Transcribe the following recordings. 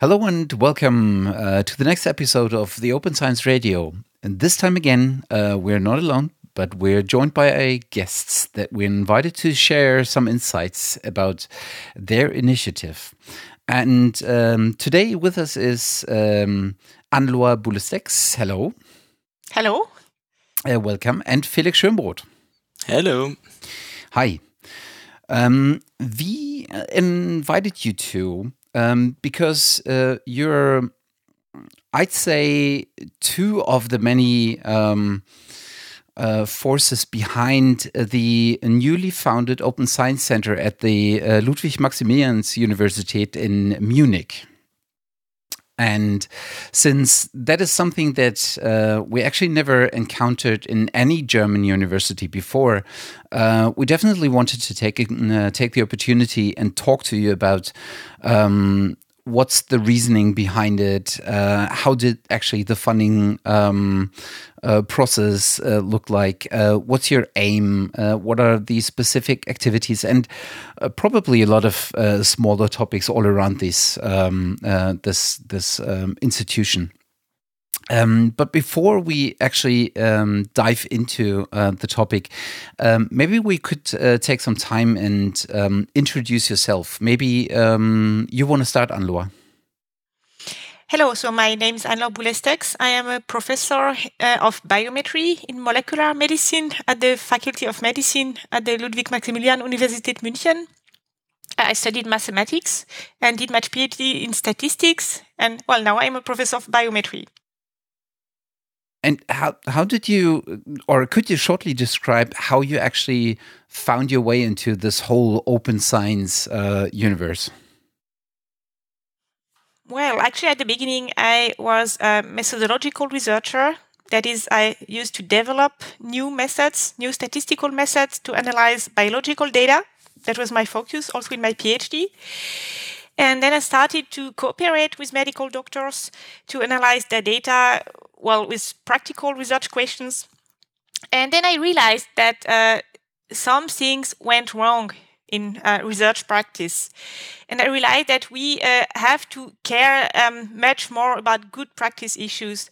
Hello and welcome uh, to the next episode of the Open Science Radio. And this time again, uh, we're not alone, but we're joined by a guests that we invited to share some insights about their initiative. And um, today with us is um, Anne-Laure Boulesteix. Hello. Hello. Uh, welcome. And Felix Schönbrodt. Hello. Hi. Um, we invited you to um, because uh, you're, I'd say, two of the many um, uh, forces behind the newly founded Open Science Center at the uh, Ludwig Maximilians Universität in Munich. And since that is something that uh, we actually never encountered in any German university before, uh, we definitely wanted to take uh, take the opportunity and talk to you about um, what's the reasoning behind it? Uh, how did actually the funding um, uh, process uh, look like? Uh, what's your aim? Uh, what are the specific activities? And uh, probably a lot of smaller topics all around this um, this this um, institution. Um, but before we actually um, dive into uh, the topic, um, maybe we could uh, take some time and um, introduce yourself. Maybe um, you want to start, Anne-Laure. Hello, so my name is Anne-Laure Boulesteix. I am a professor uh, of biometry in molecular medicine at the Faculty of Medicine at the Ludwig Maximilian Universität München. I studied mathematics and did my PhD in statistics. And well, now I'm a professor of biometry. And how how did you, or could you shortly describe how you actually found your way into this whole open science uh, universe? Well, actually, at the beginning, I was a methodological researcher. That is, I used to develop new methods, new statistical methods to analyze biological data. That was my focus, also in my PhD. And then I started to cooperate with medical doctors to analyze their data well, with practical research questions. And then I realized that uh, some things went wrong in uh, research practice. And I realized that we uh, have to care um, much more about good practice issues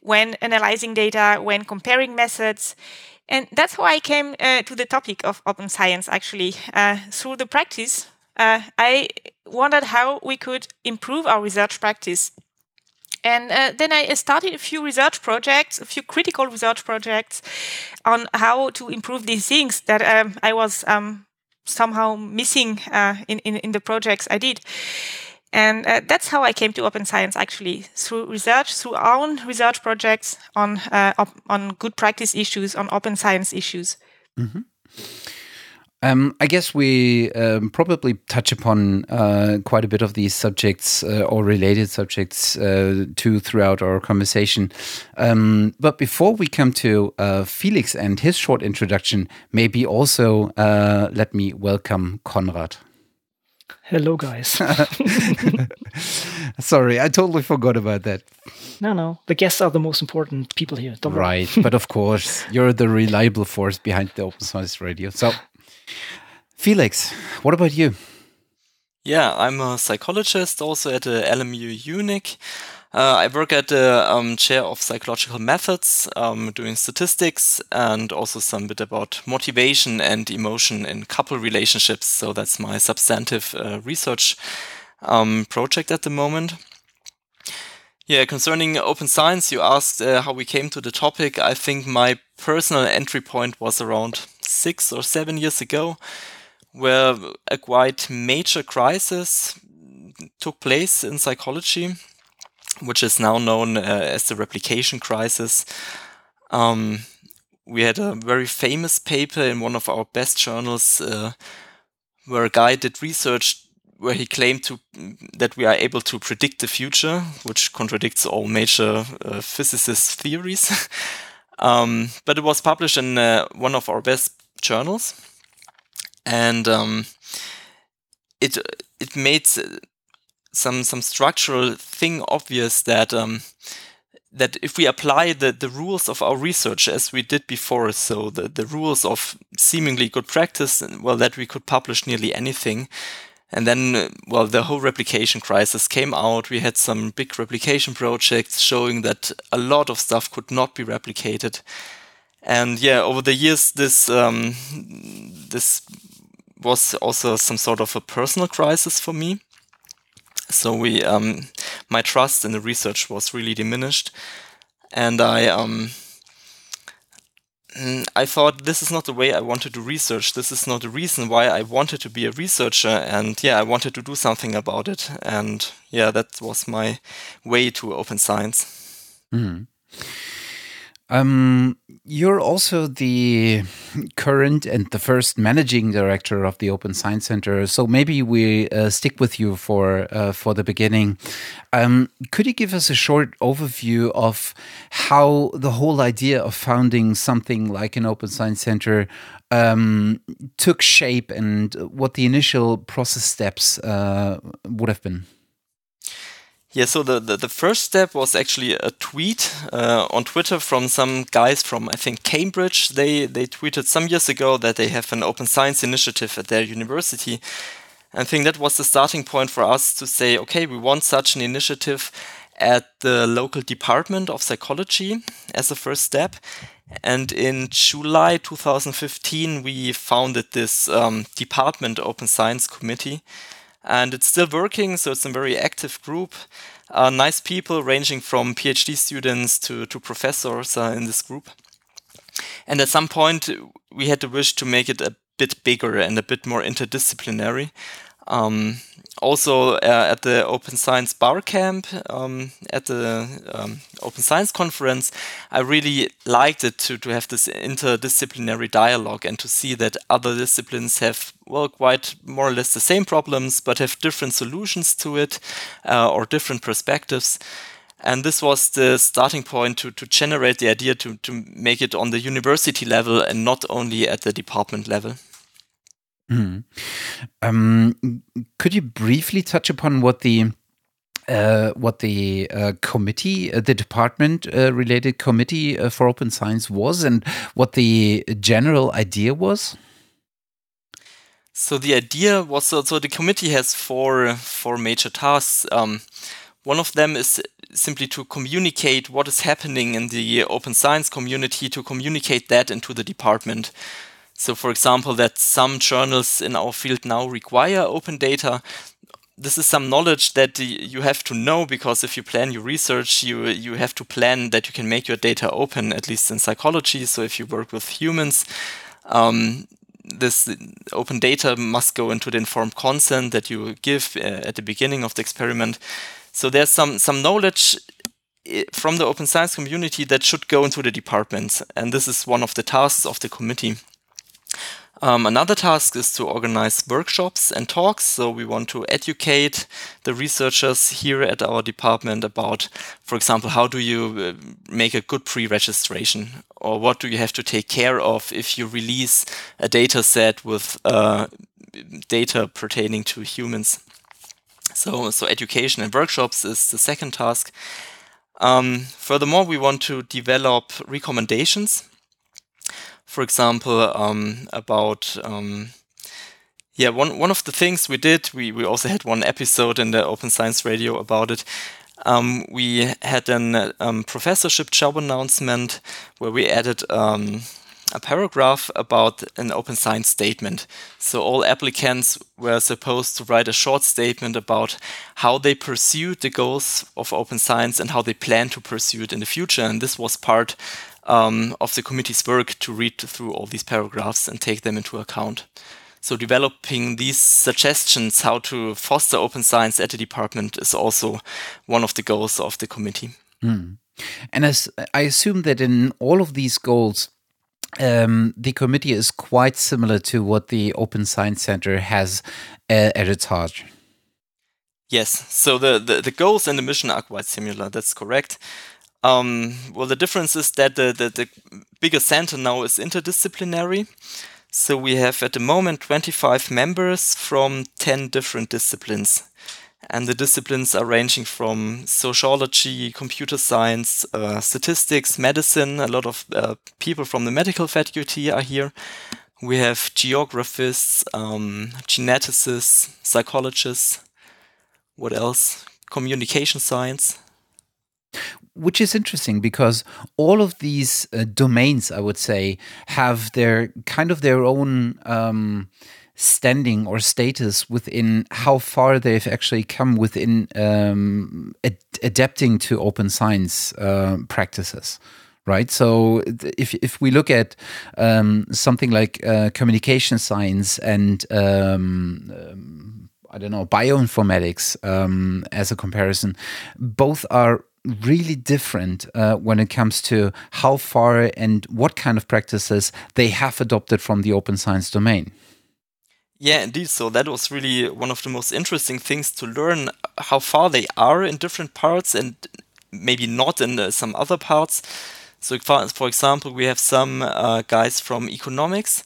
when analyzing data, when comparing methods. And that's how I came uh, to the topic of open science, actually. Uh, through the practice, uh, I wondered how we could improve our research practice. And uh, then I started a few research projects, a few critical research projects on how to improve these things that um, I was um, somehow missing uh, in, in, in, the projects I did. And uh, that's how I came to open science actually through research, through our own research projects on uh, op- on good practice issues, on open science issues. Mm-hmm. Um, I guess we um, probably touch upon uh, quite a bit of these subjects uh, or related subjects uh, too throughout our conversation. Um, but before we come to uh, Felix and his short introduction, maybe also uh, let me welcome Konrad. Hello, guys. Sorry, I totally forgot about that. No, no. The guests are the most important people here. Right. but of course, you're the reliable force behind the Open Science Radio. So Felix, what about you? Yeah, I'm a psychologist also at the LMU Munich. Uh, I work at the um, chair of psychological methods, um, doing statistics and also some bit about motivation and emotion in couple relationships. So that's my substantive uh, research um, project at the moment. Yeah, concerning open science, you asked uh, how we came to the topic. I think my personal entry point was around six or seven years ago, where a quite major crisis took place in psychology, which is now known uh, as the replication crisis. Um, we had a very famous paper in one of our best journals uh, where a guy did research where he claimed to that we are able to predict the future, which contradicts all major uh, physicist theories. um, but it was published in uh, one of our best journals, and um, it it made some some structural thing obvious that um, that if we apply the, the rules of our research as we did before, so the, the rules of seemingly good practice, well, that we could publish nearly anything, And then, well, the whole replication crisis came out. We had some big replication projects showing that a lot of stuff could not be replicated. And yeah, over the years, this um, this was also some sort of a personal crisis for me. So we, um, my trust in the research was really diminished, and I um, Mm, I thought this is not the way I wanted to research. This is not the reason why I wanted to be a researcher. And yeah, I wanted to do something about it. And yeah, that was my way to open science. Mm. Um, you're also the current and the first managing director of the Open Science Center. So maybe we uh, stick with you for uh, for the beginning. Um, could you give us a short overview of how the whole idea of founding something like an Open Science Center um, took shape and what the initial process steps uh, would have been? Yeah, so the, the, the, first step was actually a tweet uh, on Twitter from some guys from, I think, Cambridge. They, they tweeted some years ago that they have an open science initiative at their university. I think that was the starting point for us to say, okay, we want such an initiative at the local department of psychology as a first step. And in July 2015, we founded this um, department open science committee and it's still working. So it's a very active group. Uh, nice people ranging from PhD students to, to professors uh, in this group. And at some point, we had the wish to make it a bit bigger and a bit more interdisciplinary. Um, also uh, at the Open Science Bar Camp, um, at the um, Open Science Conference, I really liked it to, to have this interdisciplinary dialogue and to see that other disciplines have, well, quite more or less the same problems, but have different solutions to it uh, or different perspectives. And this was the starting point to, to generate the idea to, to make it on the university level and not only at the department level. Mm. Um, could you briefly touch upon what the uh, what the uh, committee, uh, the department uh, related committee uh, for open science was, and what the general idea was? So the idea was so, so the committee has four four major tasks. Um, one of them is simply to communicate what is happening in the open science community, to communicate that into the department. So, for example, that some journals in our field now require open data. This is some knowledge that you have to know because if you plan your research, you you have to plan that you can make your data open, at least in psychology. So, if you work with humans, um, this open data must go into the informed consent that you give uh, at the beginning of the experiment. So, there's some some knowledge eh, from the open science community that should go into the department, and this is one of the tasks of the committee. Um, another task is to organize workshops and talks. So we want to educate the researchers here at our department about, for example, how do you uh, make a good pre-registration, or what do you have to take care of if you release a data set with uh, data pertaining to humans. So, so education and workshops is the second task. Um, furthermore, we want to develop recommendations for example, um, about um, yeah, one one of the things we did, we we also had one episode in the Open Science Radio about it. Um, we had a um, professorship job announcement where we added um, a paragraph about an open science statement. So all applicants were supposed to write a short statement about how they pursued the goals of open science and how they plan to pursue it in the future. And this was part um, of the committee's work to read through all these paragraphs and take them into account. So developing these suggestions how to foster open science at the department is also one of the goals of the committee. Mm. And as I assume that in all of these goals, um, the committee is quite similar to what the Open Science Center has uh, at its heart. Yes, so the, the, the goals and the mission are quite similar, that's correct. Um, well, the difference is that the, the, the bigger center now is interdisciplinary. So we have at the moment 25 members from 10 different disciplines. And the disciplines are ranging from sociology, computer science, uh, statistics, medicine. A lot of uh, people from the medical faculty are here. we have geographists, um, geneticists, psychologists. What else? Communication science. Which is interesting because all of these uh, domains, I would say, have their kind of their own um, standing or status within how far they've actually come within um, ad adapting to open science uh, practices right? So if if we look at um, something like uh, communication science and um, um, I don't know bioinformatics um, as a comparison, both are really different uh, when it comes to how far and what kind of practices they have adopted from the open science domain. Yeah, indeed. So that was really one of the most interesting things to learn how far they are in different parts and maybe not in uh, some other parts. So, for example, we have some uh, guys from economics,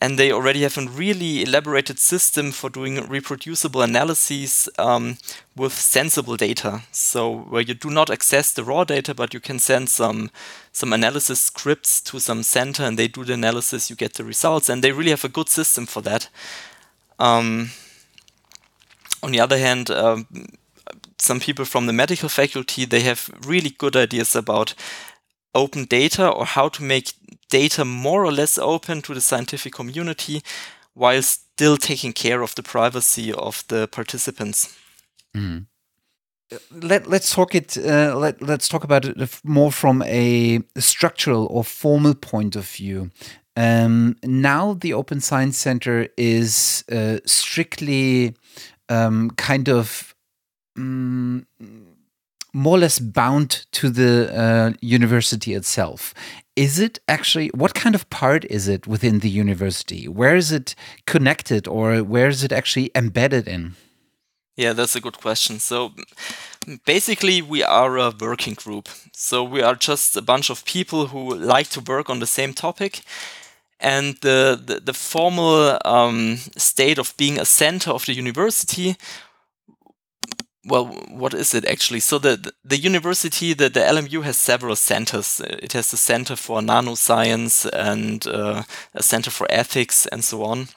and they already have a really elaborated system for doing reproducible analyses um, with sensible data. So, where you do not access the raw data, but you can send some some analysis scripts to some center, and they do the analysis. You get the results, and they really have a good system for that. Um, on the other hand, um, some people from the medical faculty they have really good ideas about open data or how to make data more or less open to the scientific community while still taking care of the privacy of the participants. Mm. Let, let's talk it. Uh, let, let's talk about it more from a structural or formal point of view. Um, now, the Open Science Center is uh, strictly um, kind of um, more or less bound to the uh, university itself. Is it actually, what kind of part is it within the university? Where is it connected or where is it actually embedded in? Yeah, that's a good question. So basically, we are a working group. So we are just a bunch of people who like to work on the same topic. And the, the, the formal um, state of being a center of the university well, what is it actually? So the the university, the, the LMU has several centers. It has a center for nanoscience and uh, a center for ethics and so on.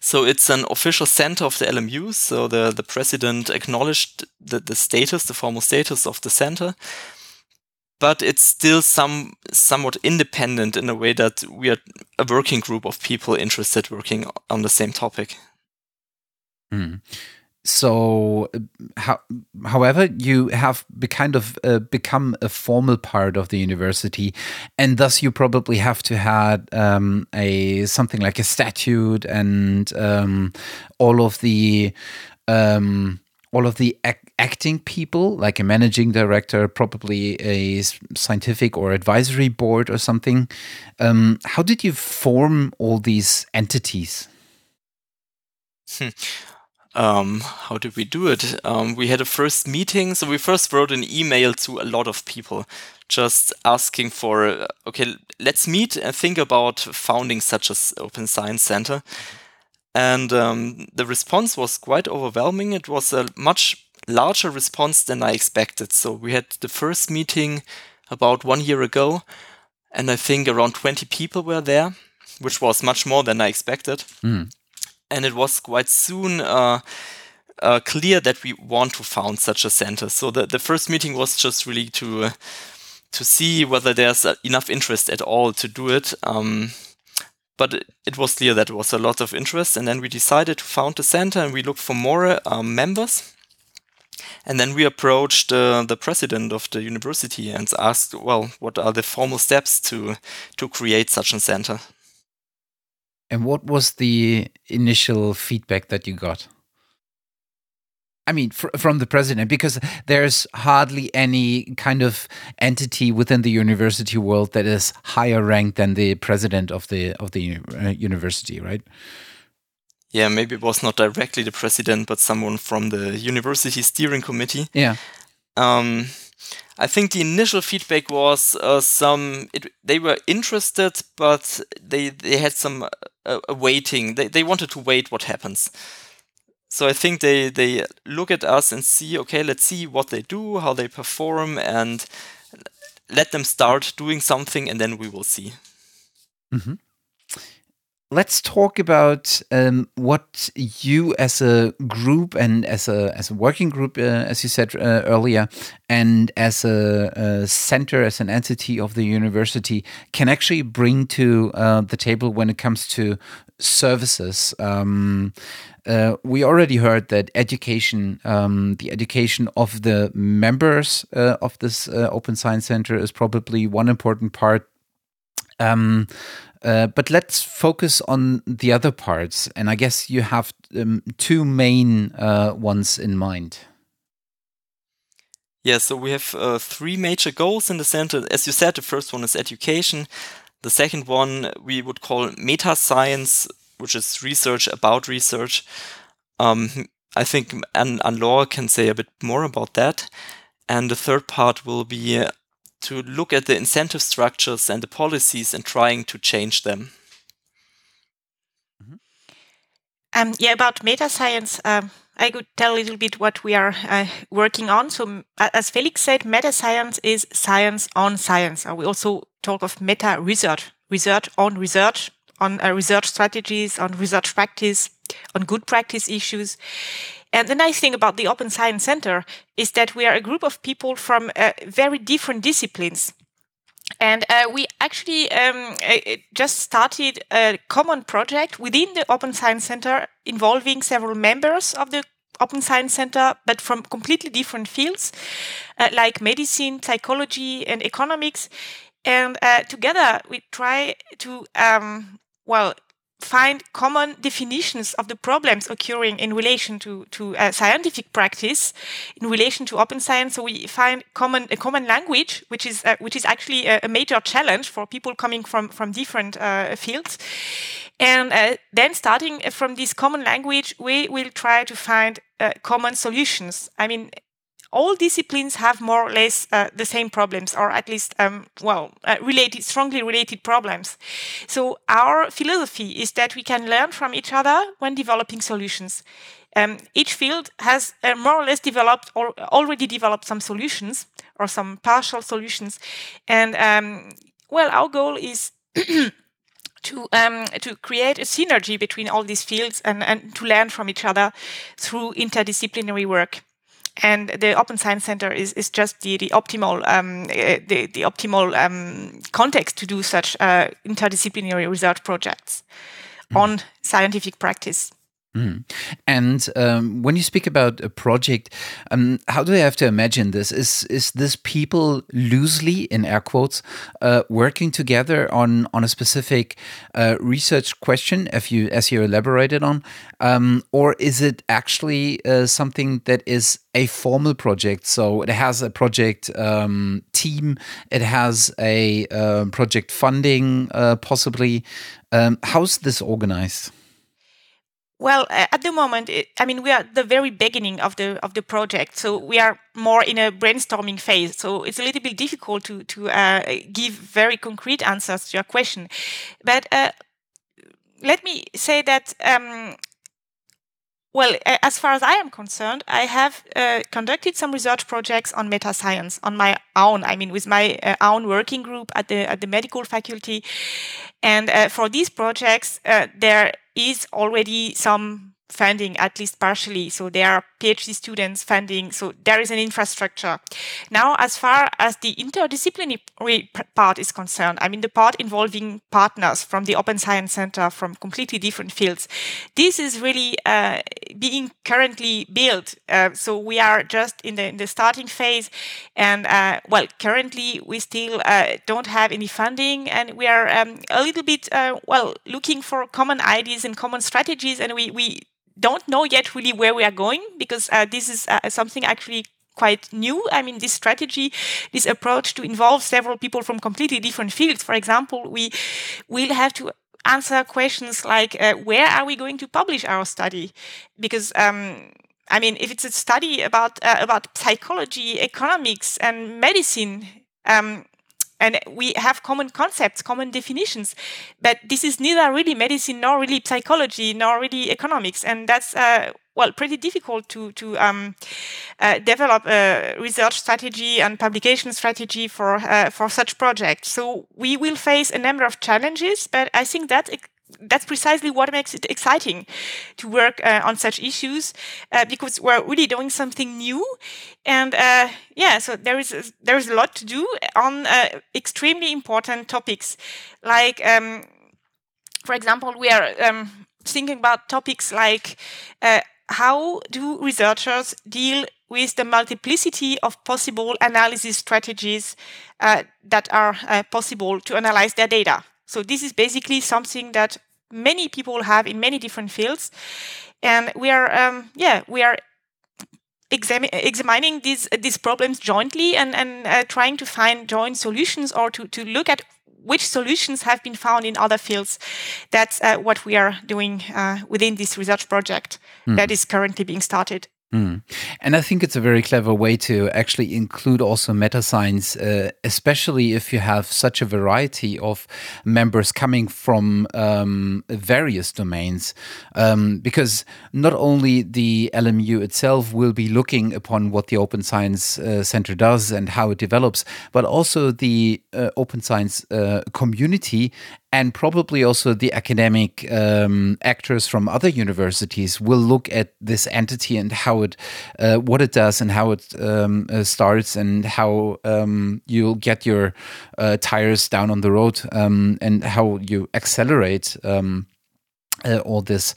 So it's an official center of the LMU. So the, the president acknowledged the, the status, the formal status of the center. But it's still some somewhat independent in a way that we are a working group of people interested working on the same topic. Mm so how, however you have be kind of uh, become a formal part of the university and thus you probably have to have um, a something like a statute and um, all of the um, all of the ac acting people like a managing director probably a scientific or advisory board or something. Um, how did you form all these entities? Hmm um, how did we do it? Um, we had a first meeting. So we first wrote an email to a lot of people, just asking for, okay, let's meet and think about founding such an open science center. And um, the response was quite overwhelming. It was a much larger response than I expected. So we had the first meeting about one year ago, and I think around 20 people were there, which was much more than I expected. Mm and it was quite soon uh, uh, clear that we want to found such a center. So the, the first meeting was just really to uh, to see whether there's uh, enough interest at all to do it. Um, but it, it, was clear that there was a lot of interest, and then we decided to found a center, and we looked for more um, members. And then we approached uh, the president of the university and asked, well, what are the formal steps to to create such a center? And what was the initial feedback that you got? I mean, fr from the president, because there's hardly any kind of entity within the university world that is higher ranked than the president of the of the uh, university, right? Yeah, maybe it was not directly the president, but someone from the university steering committee. Yeah. Um, I think the initial feedback was uh, some it, they were interested, but they they had some uh, waiting. They they wanted to wait what happens. So I think they they look at us and see okay, let's see what they do, how they perform, and let them start doing something, and then we will see. Mm -hmm. Let's talk about um, what you as a group and as a as a working group, uh, as you said uh, earlier, and as a, a, center, as an entity of the university, can actually bring to uh, the table when it comes to services. Um, uh, we already heard that education, um, the education of the members uh, of this uh, Open Science Center, is probably one important part. Um, uh, but let's focus on the other parts. And I guess you have um, two main uh, ones in mind. Yeah, so we have uh, three major goals in the center. As you said, the first one is education. The second one we would call meta science, which is research about research. Um, I think Anne, Laure can say a bit more about that. And the third part will be to look at the incentive structures and the policies and trying to change them. Mm-hmm. Um, yeah, about meta science, um, I could tell a little bit what we are uh, working on. So, as Felix said, meta science is science on science. Uh, we also talk of meta research, research on research, on uh, research strategies, on research practice, on good practice issues. And the nice thing about the Open Science Center is that we are a group of people from uh, very different disciplines. And uh, we actually um, uh, just started a common project within the Open Science Center involving several members of the Open Science Center, but from completely different fields uh, like medicine, psychology, and economics. And uh, together we try to, um, well, find common definitions of the problems occurring in relation to, to uh, scientific practice, in relation to open science. So we find common a common language, which is uh, which is actually a, a, major challenge for people coming from from different uh, fields. And uh, then, starting from this common language, we will try to find uh, common solutions. I mean, all disciplines have more or less uh, the same problems, or at least, um, well, uh, related, strongly related problems. So our philosophy is that we can learn from each other when developing solutions. Um, each field has uh, more or less developed or already developed some solutions or some partial solutions, and um, well, our goal is. to um, to create a synergy between all these fields and, and to learn from each other through interdisciplinary work and the Open Science Center is, is just the, the optimal um, uh, the, the optimal um, context to do such uh, interdisciplinary research projects mm. on scientific practice. Mm. And um, when you speak about a project, um, how do I have to imagine this? Is is this people loosely, in air quotes, uh, working together on on a specific uh, research question, if you as you elaborated on, um, or is it actually uh, something that is a formal project? So it has a project um, team, it has a uh, project funding, uh, possibly. Um, how's this organized? Well, at the moment, I mean, we are at the very beginning of the of the project, so we are more in a brainstorming phase. So it's a little bit difficult to to uh, give very concrete answers to your question. But uh, let me say that. Um, well, as far as I am concerned, I have uh, conducted some research projects on meta science on my own. I mean, with my uh, own working group at the at the medical faculty, and uh, for these projects, uh, there is already some funding, at least partially. So there are PhD students funding. So there is an infrastructure. Now, as far as the interdisciplinary part is concerned, I mean, the part involving partners from the Open Science Center from completely different fields, this is really uh, being currently built. Uh, so we are just in the, in the starting phase. And uh, well, currently we still uh, don't have any funding and we are um, a little bit, uh, well, looking for common ideas and common strategies. And we, we don't know yet really where we are going because uh, this is uh, something actually quite new. I mean, this strategy, this approach to involve several people from completely different fields. For example, we will have to answer questions like, uh, where are we going to publish our study? Because, um, I mean, if it's a study about uh, about psychology, economics, and medicine, um, and we have common concepts, common definitions. But this is neither really medicine, nor really psychology, nor really economics, and that's uh, well pretty difficult to to um, uh, develop a research strategy and publication strategy for uh, for such projects. So we will face a number of challenges, but I think that that's precisely what makes it exciting to work uh, on such issues uh, because we're really doing something new. And uh, yeah so there is a, there is a lot to do on uh, extremely important topics. Like um, for example we are um, thinking about topics like uh, how do researchers deal with the multiplicity of possible analysis strategies uh, that are possible to analyze their data so this is basically something that many people have in many different fields, and we are um, yeah we are exami- examining these these problems jointly and and uh, trying to find joint solutions or to to look at which solutions have been found in other fields. That's uh, what we are doing uh, within this research project mm. that is currently being started. Mm. And I think it's a very clever way to actually include also meta science, uh, especially if you have such a variety of members coming from um, various domains. Um, because not only the LMU itself will be looking upon what the Open Science uh, Center does and how it develops, but also the uh, Open Science uh, community and probably also the academic um, actors from other universities will look at this entity and how it, uh, what it does, and how it um, uh, starts, and how um, you'll get your uh, tires down on the road, um, and how you accelerate um, uh, all this,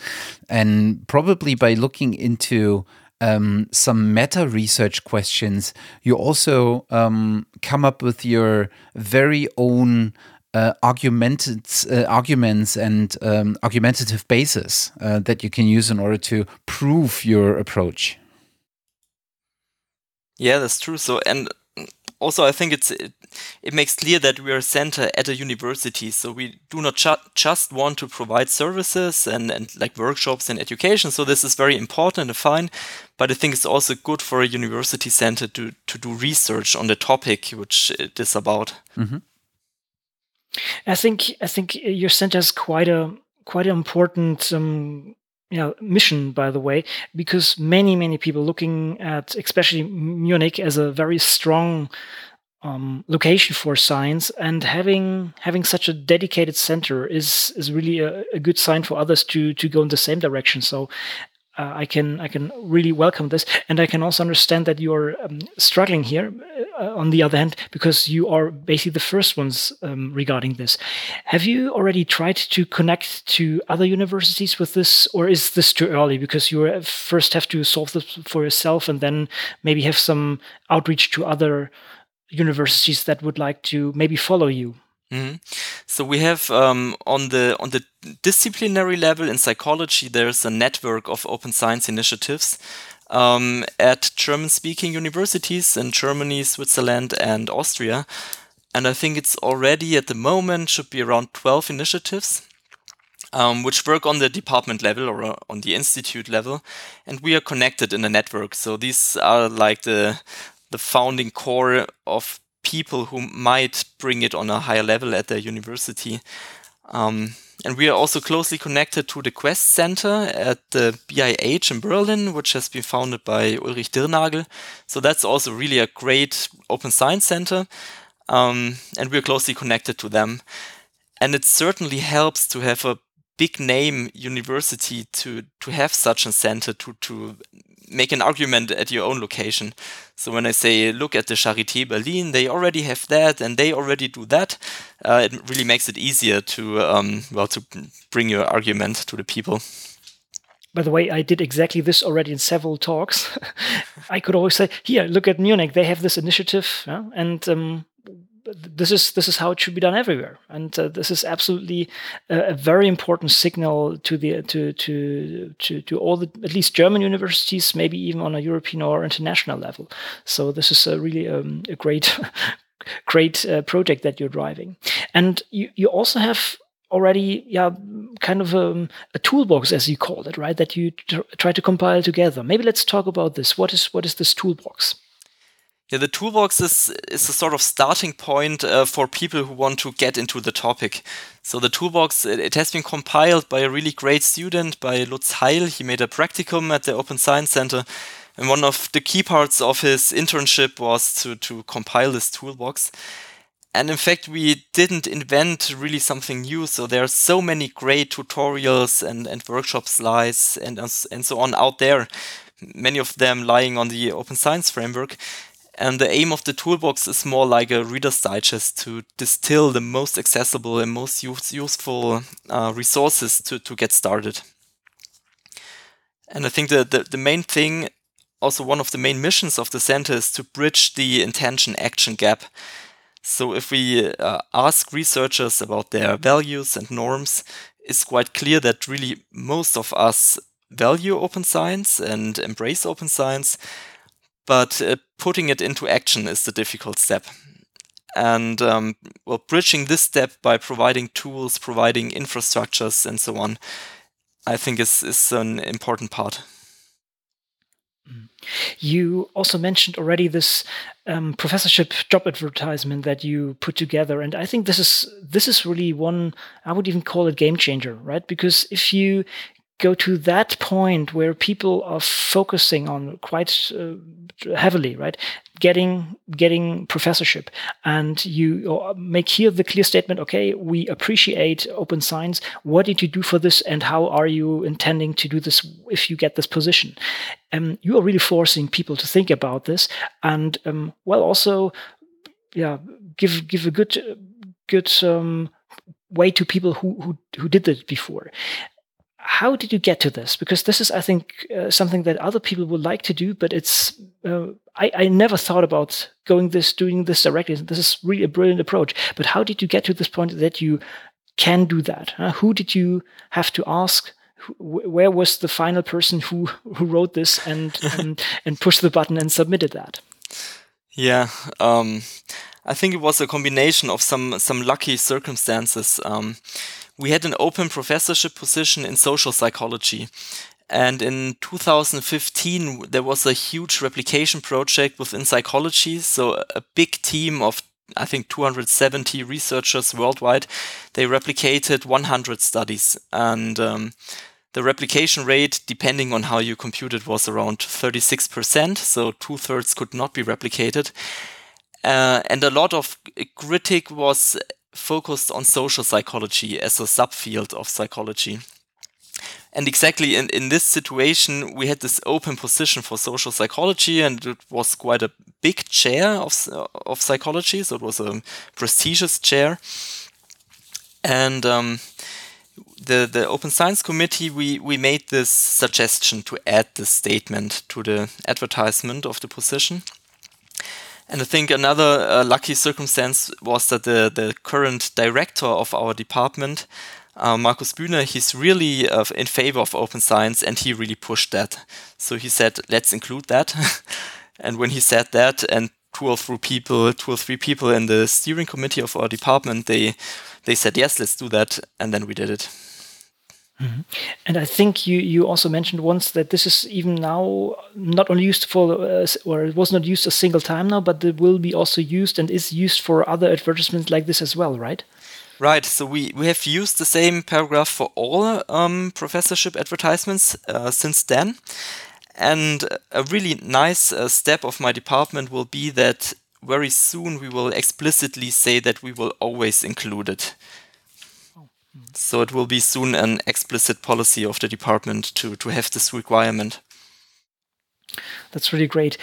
and probably by looking into. Um, some meta research questions, you also come up with your very own uh, argumented uh, arguments and um, argumentative basis uh, that you can use in order to prove your approach. Yeah, that's true. So, and also I think it's it, it makes clear that we are a center at a university. So we do not ju just want to provide services and, and like workshops and education. So this is very important and fine. But I think it's also good for a university center to to do research on the topic which it is about. Mm -hmm. I think I think your center has quite a quite an important um, you know, mission, by the way, because many many people looking at especially Munich as a very strong um, location for science, and having having such a dedicated center is is really a, a, good sign for others to to go in the same direction. So uh, I can I can really welcome this, and I can also understand that you are um, struggling here. Uh, on the other hand, because you are basically the first ones um, regarding this, have you already tried to connect to other universities with this, or is this too early? Because you first have to solve this for yourself, and then maybe have some outreach to other universities that would like to maybe follow you. Mm-hmm. So we have um, on the on the disciplinary level in psychology, there's a network of open science initiatives um, at German-speaking universities in Germany, Switzerland, and Austria. And I think it's already at the moment should be around 12 initiatives. Um, which work on the department level or uh, on the institute level, and we are connected in a network. So these are like the the founding core of people who might bring it on a higher level at their university. Um, and we are also closely connected to the Quest Center at the BIH in Berlin, which has been founded by Ulrich Dirnagl. So that's also really a great open science center. Um, and we're closely connected to them. And it certainly helps to have a big name university to to have such a center to to make an argument at your own location. So when I say look at the Charité Berlin, they already have that and they already do that. Uh, it really makes it easier to um, well to bring your argument to the people. By the way, I did exactly this already in several talks. I could always say, "Here, look at Munich. They have this initiative, yeah? and um, this is this is how it should be done everywhere, and uh, this is absolutely a, a, very important signal to the to to to to all the at least German universities, maybe even on a European or international level. So this is a really um, a great great uh, project that you're driving, and you you also have already yeah kind of um, a toolbox as you call it right that you try to compile together. Maybe let's talk about this. What is what is this toolbox yeah, the toolbox is is a sort of starting point uh, for people who want to get into the topic. So the toolbox it, it, has been compiled by a really great student by Lutz Heil. He made a practicum at the Open Science Center, and one of the key parts of his internship was to to compile this toolbox. and in fact, we didn't invent really something new. So there are so many great tutorials and, and workshop slides and, and so on out there, many of them lying on the Open Science Framework. And the aim of the toolbox is more like a Reader's Digest to distill the most accessible and most use, useful uh, resources to, to get started. And I think that the, the main thing, also one of the main missions of the center, is to bridge the intention action gap. So if we uh, ask researchers about their values and norms, it's quite clear that really most of us value open science and embrace open science, but uh, putting it into action is the difficult step. And um, well, bridging this step by providing tools, providing infrastructures, and so on, I think is is an important part. You also mentioned already this um, professorship job advertisement that you put together, and I think this is this is really one I would even call it game changer, right? Because if you go to that point where people are focusing on quite uh, heavily, right? Getting getting professorship, and you make here the clear statement. Okay, we appreciate open science. What did you do for this, and how are you intending to do this if you get this position? Um, you are really forcing people to think about this, and um, well, also, yeah, give give a good good um, way to people who who who did it before how did you get to this? Because this is, I think, uh, something that other people would like to do, but it's uh, I, I, never thought about going this, doing this directly. This is really a brilliant approach. But how did you get to this point that you can do that? Uh, who did you have to ask? where was the final person who who wrote this and and, and pushed the button and submitted that? Yeah. Um, I think it was a combination of some some lucky circumstances. Um, we had an open professorship position in social psychology. And in 2015, there was a huge replication project within psychology. So, a big team of, I think, 270 researchers worldwide, they replicated 100 studies. And um, the replication rate, depending on how you compute it, was around 36%. So, two thirds could not be replicated. Uh, and a lot of critique was focused on social psychology as a subfield of psychology. And exactly in, in this situation, we had this open position for social psychology, and it was quite a big chair of, of psychology, so it was a prestigious chair. And um, the, the Open Science Committee, we, we made this suggestion to add this statement to the advertisement of the position. And I think another uh, lucky circumstance was that the, the current director of our department, uh, Markus Bühner, he's really uh, in favor of open science and he really pushed that. So he said, let's include that. and when he said that, and two or three people, two or three people in the steering committee of our department, they they said yes, let's do that, and then we did it. Mm-hmm. And I think you, you also mentioned once that this is even now not only used for, uh, or it was not used a single time now, but it will be also used and is used for other advertisements like this as well, right? Right. So we, we have used the same paragraph for all um, professorship advertisements uh, since then. And a really nice uh, step of my department will be that very soon we will explicitly say that we will always include it. So it will be soon an explicit policy of the department to, to have this requirement. That's really great.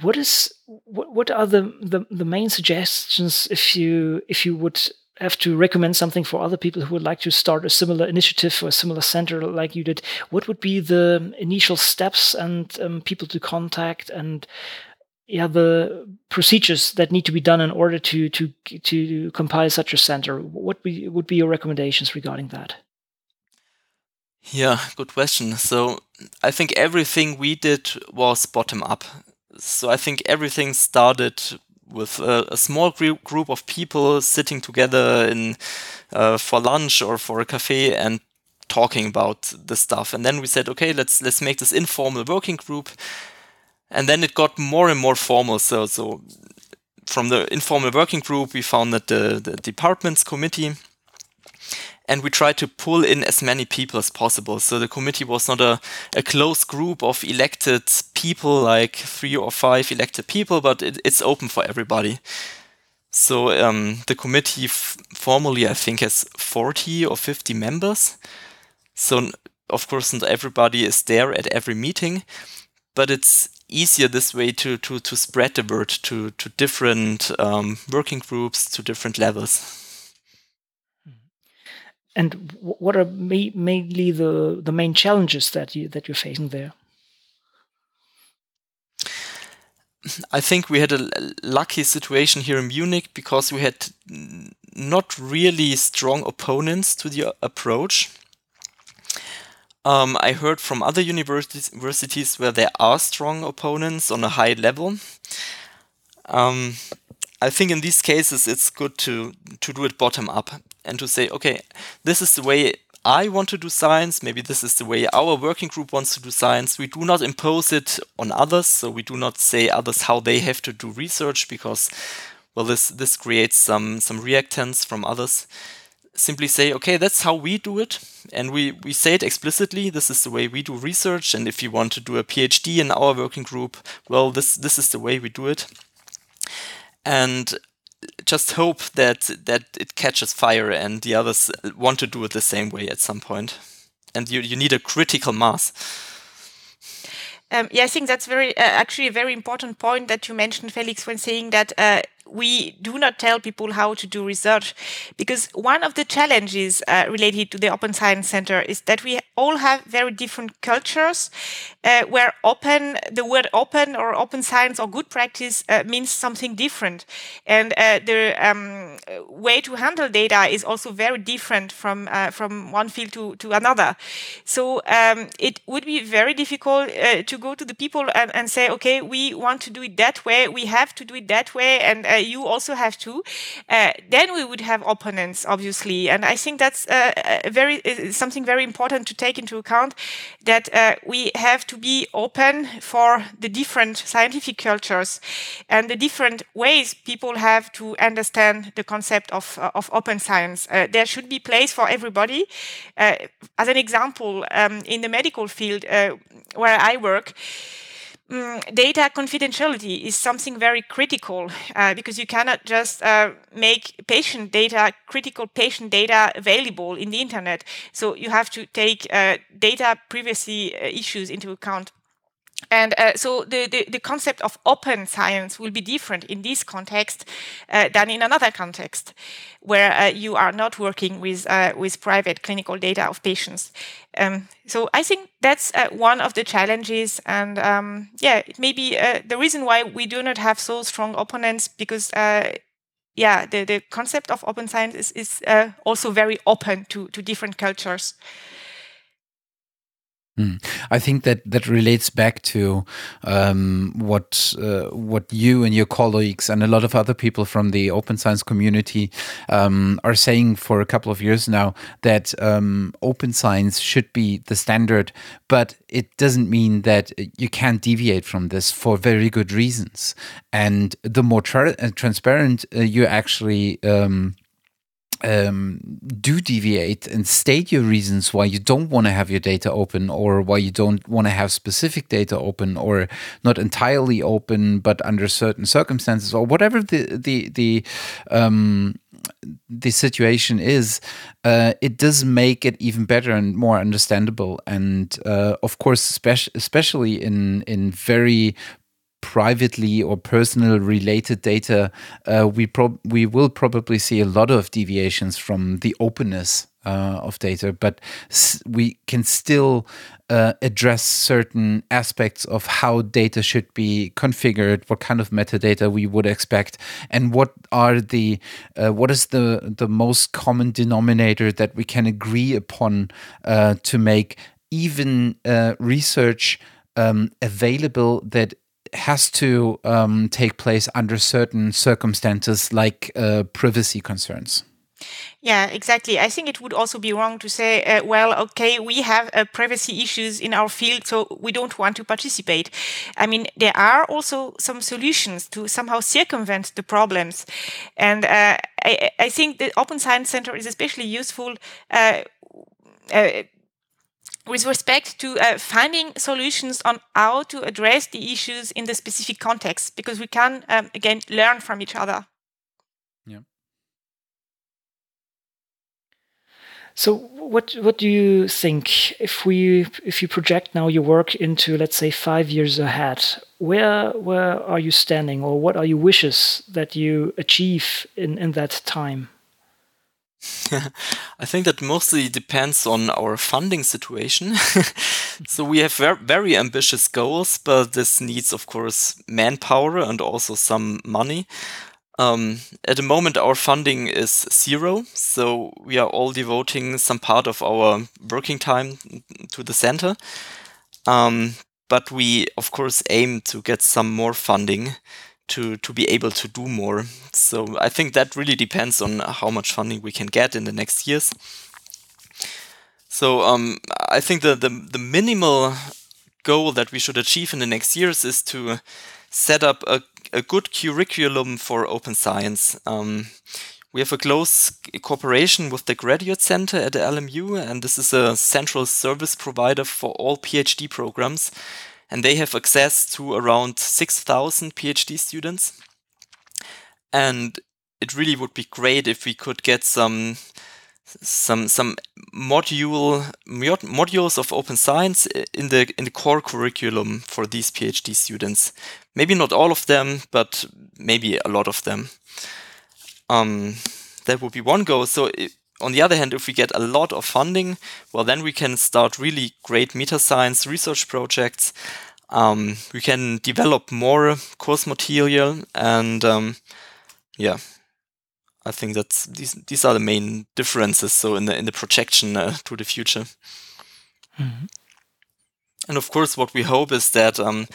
What is what, what are the, the, the main suggestions if you if you would have to recommend something for other people who would like to start a similar initiative or a similar center like you did? What would be the initial steps and um, people to contact and yeah the procedures that need to be done in order to to to compile such a center. What be, would be your recommendations regarding that? Yeah good question. So i think everything we did was bottom up so i think everything started with a, a small group group of people sitting together in uh, for lunch or for a cafe and talking about the stuff. And then we said okay let's let's make this informal working group and then it got more and more formal. So, so from the informal working group, we founded the, the departments committee and we tried to pull in as many people as possible. So the committee was not a, a close group of elected people, like three or five elected people, but it, it's open for everybody. So um, the committee formally, I think, has 40 or 50 members. So of course, not everybody is there at every meeting, but it's easier this way to to to spread the word to to different um, working groups to different levels. And what are ma mainly the the main challenges that you that you're facing there? I think we had a lucky situation here in Munich because we had not really strong opponents to the approach. Um, I heard from other universities where there are strong opponents on a high level. Um, I think in these cases it's good to to do it bottom up and to say, okay, this is the way I want to do science. Maybe this is the way our working group wants to do science. We do not impose it on others, so we do not say others how they have to do research because, well, this this creates some some reactance from others. Simply say, okay, that's how we do it, and we we say it explicitly. This is the way we do research, and if you want to do a PhD in our working group, well, this this is the way we do it. And just hope that that it catches fire and the others want to do it the same way at some point. And you you need a critical mass. Um, yeah, I think that's very uh, actually a very important point that you mentioned, Felix, when saying that uh, we do not tell people how to do research because one of the challenges uh, related to the Open Science Center is that we all have very different cultures uh, where open, the word open or open science or good practice uh, means something different. And uh, the um, way to handle data is also very different from, uh, from one field to, to another. So um, it would be very difficult uh, to go to the people and, and say, okay, we want to do it that way, we have to do it that way, and you also have to, uh, then we would have opponents, obviously. And I think that's uh, very uh, something very important to take into account that uh, we have to be open for the different scientific cultures and the different ways people have to understand the concept of, uh, of open science. Uh, there should be place for everybody. as an example, um, in the medical field where I work, Mm, data confidentiality is something very critical uh, because you cannot just uh, make patient data, critical patient data available in the internet. So you have to take uh, data privacy uh, issues into account. And uh, so the, the, the, concept of open science will be different in this context uh, than in another context where uh, you are not working with, uh, with private clinical data of patients. Um, so I think that's uh, one of the challenges. And um, yeah, it may be uh, the reason why we do not have so strong opponents because yeah, the, the concept of open science is, is also very open to, to different cultures. Mm. I think that that relates back to um, what uh, what you and your colleagues and a lot of other people from the open science community um, are saying for a couple of years now that um, open science should be the standard, but it doesn't mean that you can't deviate from this for very good reasons. And the more tra transparent uh, you actually um, do deviate and state your reasons why you don't want to have your data open or why you don't want to have specific data open or not entirely open but under certain circumstances or whatever the the the um, the situation is, uh, it does make it even better and more understandable. And uh, of course, especially in in very privately or personal related data, uh, we prob we will probably see a lot of deviations from the openness uh, of data, but we can still uh, address certain aspects of how data should be configured, what kind of metadata we would expect, and what are the uh, what is the the most common denominator that we can agree upon uh, to make even uh, research um, available that has to um, take place under certain circumstances like uh, privacy concerns. Yeah, exactly. I think it would also be wrong to say, uh, well, okay, we have uh, privacy issues in our field, so we don't want to participate. I mean, there are also some solutions to somehow circumvent the problems. And uh, I, I, think the Open Science Center is especially useful uh, uh, with respect to uh, finding solutions on how to address the issues in the specific context, because we can, um, again, learn from each other. Yeah. So, what what do you think if we if you project now your work into let's say five years ahead? Where where are you standing, or what are your wishes that you achieve in in that time? I think that mostly depends on our funding situation. so we have ver very ambitious goals, but this needs, of course, manpower and also some money. Um, at the moment, our funding is zero, so we are all devoting some part of our working time to the center. Um, but we, of course, aim to get some more funding to to be able to do more. So I think that really depends on how much funding we can get in the next years. So um, I think the, the the minimal goal that we should achieve in the next years is to set up a, a good curriculum for open science. Um, we have a close cooperation with the Graduate Center at the LMU, and this is a central service provider for all PhD programs and they have access to around 6,000 PhD students. And it really would be great if we could get some some some module modules of open science in the in the core curriculum for these PhD students. Maybe not all of them, but maybe a lot of them. Um, that would be one goal. So on the other hand, if we get a lot of funding, well, then we can start really great meta science research projects. Um, we can develop more course material, and um, yeah, I think that's these these are the main differences. So in the in the projection uh, to the future, mm-hmm. and of course, what we hope is that. Um,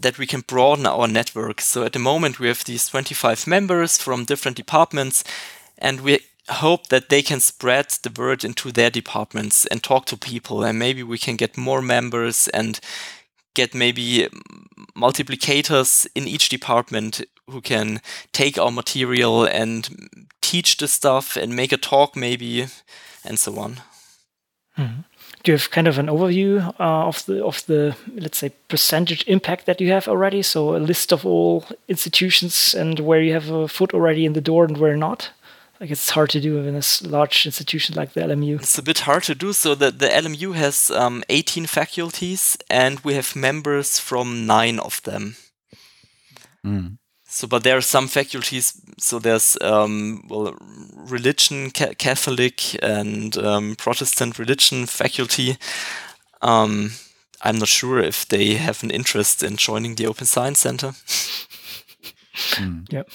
that we can broaden our network. So at the moment, we have these 25 members from different departments, and we hope that they can spread the word into their departments and talk to people and maybe we can get more members and get maybe multiplicators in each department who can take our material and teach the stuff and make a talk maybe and so on. Mm-hmm. do you have kind of an overview uh, of the of the let's say percentage impact that you have already? So a list of all institutions and where you have a foot already in the door and where not like it's hard to do in a large institution like the LMU. It's a bit hard to do. So the, the LMU has um, 18 faculties, and we have members from nine of them. Mm. So, but there are some faculties. So there's um, well, religion, ca Catholic, and um, Protestant religion faculty. Um, I'm not sure if they have an interest in joining the Open Science Center. mm. Yep. Yeah,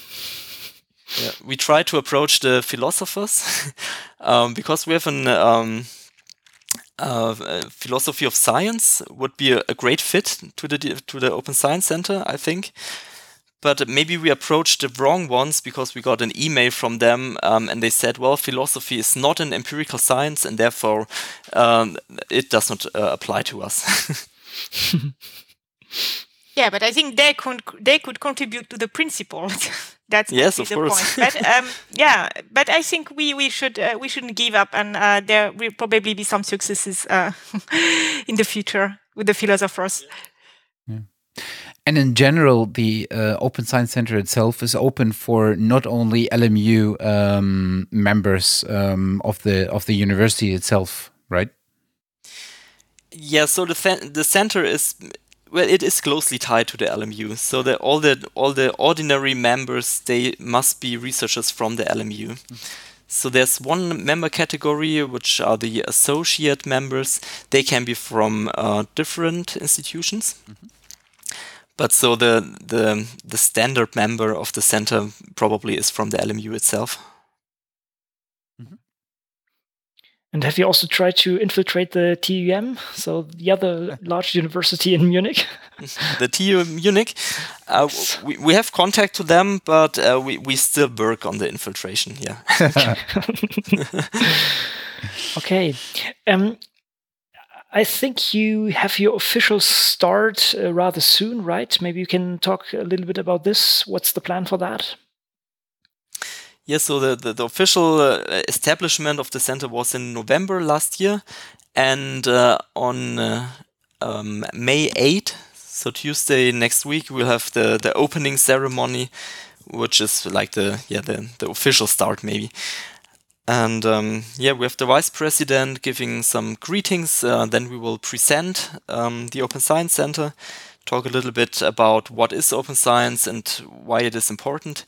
we try to approach the philosophers um, because we have an um, uh, philosophy of science would be a, a, great fit to the to the Open Science Center, I think. But maybe we approached the wrong ones because we got an email from them um, and they said, well, philosophy is not an empirical science and therefore um, it does not uh, apply to us. yeah, but I think they could they could contribute to the principle. that's yes, of the course. point. But um, yeah, but I think we we should uh, we shouldn't give up, and uh, there will probably be some successes uh, in the future with the philosophers. Yeah. And in general, the uh, Open Science Center itself is open for not only LMU um, members um, of the of the university itself, right? Yeah. So the the center is well, it is closely tied to the LMU. So all the all the ordinary members they must be researchers from the LMU. So there's one member category which are the associate members. They can be from uh, different institutions. Mm-hmm. But so the the the standard member of the center probably is from the LMU itself. And have you also tried to infiltrate the TUM, so the other large university in Munich? the TU Munich, uh, we, we have contact to them, but uh, we, we still work on the infiltration. Yeah. okay. Um, I think you have your official start uh, rather soon, right? Maybe you can talk a little bit about this. What's the plan for that? Yes, so the, the, the official uh, establishment of the center was in November last year, and uh, on uh, um, May 8, so Tuesday next week, we'll have the, the opening ceremony, which is like the yeah the, the official start maybe. And um, yeah, we have the vice president giving some greetings. Uh, then we will present um, the Open Science Center, talk a little bit about what is open science and why it is important.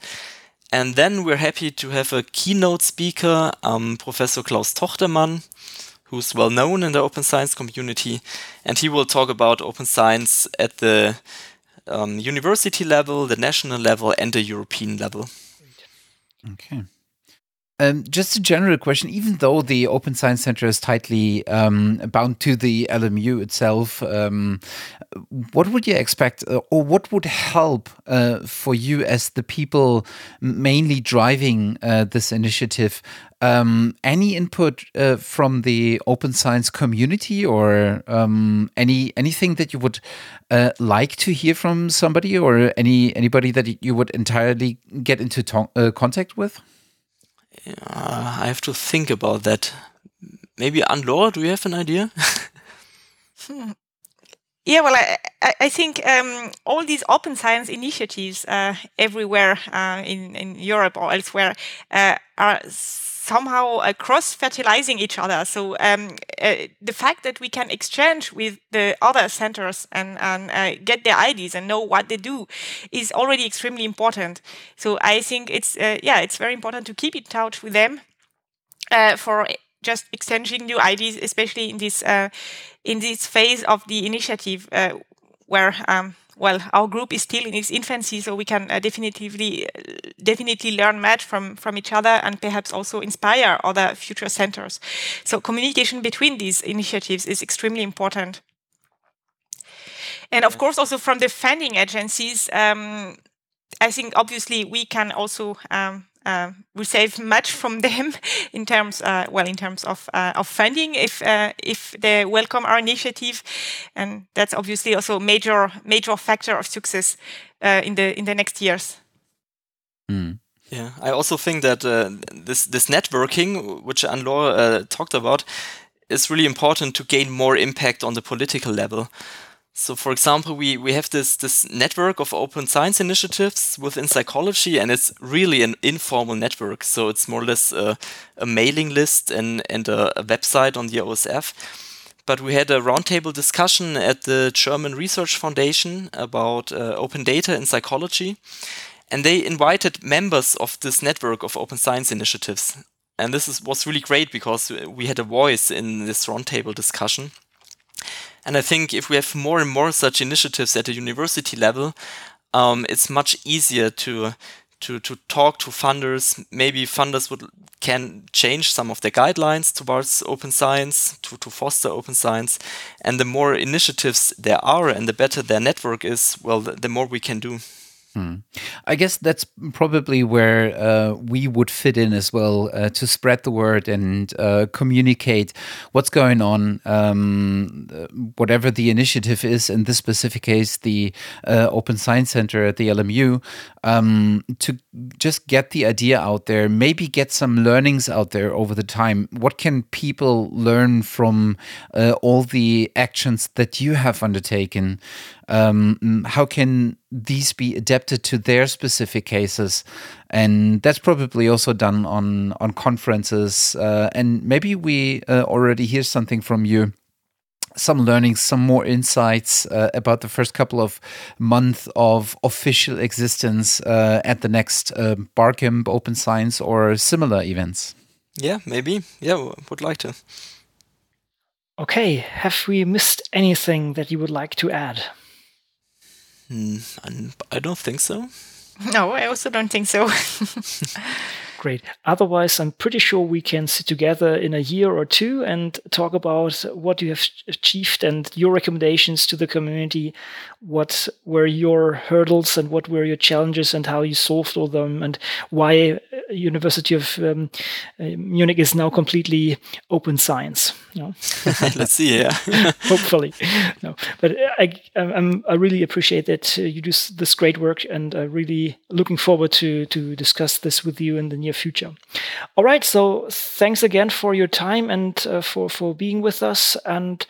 And then we're happy to have a keynote speaker, um, Professor Klaus Tochtermann, who's well known in the open science community. And he will talk about open science at the um, university level, the national level, and the European level. Okay. Um, just a general question, even though the Open Science Center is tightly um, bound to the LMU itself, um, what would you expect uh, or what would help uh, for you as the people mainly driving uh, this initiative? Um, any input uh, from the open science community or um, any anything that you would uh, like to hear from somebody or any anybody that you would entirely get into uh, contact with? Uh, I have to think about that. Maybe Anne-Laure, do you have an idea? hmm. Yeah, well, I, I think um, all these open science initiatives uh, everywhere uh, in, in Europe or elsewhere uh, are somehow uh, cross-fertilizing each other. So um, uh, the fact that we can exchange with the other centers and, and uh, get their ideas and know what they do is already extremely important. So I think it's uh, yeah, it's very important to keep in touch with them uh, for just exchanging new ideas, especially in this uh, in this phase of the initiative where. Um, well, our group is still in its infancy, so we can uh, definitively uh, definitely learn much from from each other and perhaps also inspire other future centers. So communication between these initiatives is extremely important. And of course, also from the funding agencies, um, I think obviously we can also um, uh, we save much from them in terms, uh, well, in terms of uh, of funding if uh, if they welcome our initiative, and that's obviously also a major major factor of success uh, in the in the next years. Mm. Yeah, I also think that uh, this this networking, which Anne-Laure talked about, is really important to gain more impact on the political level. So, for example, we, we have this, this network of open science initiatives within psychology, and it's really an informal network. So, it's more or less a, a mailing list and, and a, a, website on the OSF. But we had a roundtable discussion at the German Research Foundation about uh, open data in psychology. And they invited members of this network of open science initiatives. And this is, was really great because we had a voice in this roundtable discussion. And I think if we have more and more such initiatives at the university level, um, it's much easier to to to talk to funders. Maybe funders would can change some of their guidelines towards open science to, to foster open science. And the more initiatives there are and the better their network is, well, the, the more we can do. Hmm. I guess that's probably where uh, we would fit in as well uh, to spread the word and uh, communicate what's going on, um, whatever the initiative is. In this specific case, the uh, Open Science Center at the LMU, um, to just get the idea out there, maybe get some learnings out there over the time. What can people learn from uh, all the actions that you have undertaken? Um, how can these be adapted to their specific cases? And that's probably also done on on conferences. Uh, and maybe we uh, already hear something from you some learnings, some more insights uh, about the first couple of months of official existence uh, at the next uh, Barcamp Open Science or similar events. Yeah, maybe. Yeah, would like to. Okay, have we missed anything that you would like to add? Mm, I don't think so. No, I also don't think so. Great. Otherwise, I'm pretty sure we can sit together in a year or two and talk about what you have achieved and your recommendations to the community. What were your hurdles and what were your challenges and how you solved all them and why uh, University of um, uh, Munich is now completely open science. You know? Let's see. Yeah. Hopefully, no. But I, I'm, I really appreciate that uh, you do this great work, and uh, really looking forward to to discuss this with you in the near future. All right, so thanks again for your time and uh, for for being with us. And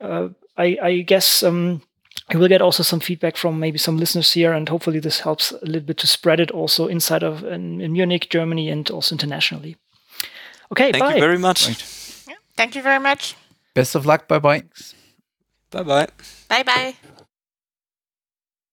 uh, I, I, guess um, we will get also some feedback from maybe some listeners here, and hopefully this helps a little bit to spread it also inside of in, in Munich, Germany, and also internationally. Okay, Thank bye. you very much. Right. Thank you very much. Best of luck. Bye bye. Bye bye. Bye bye.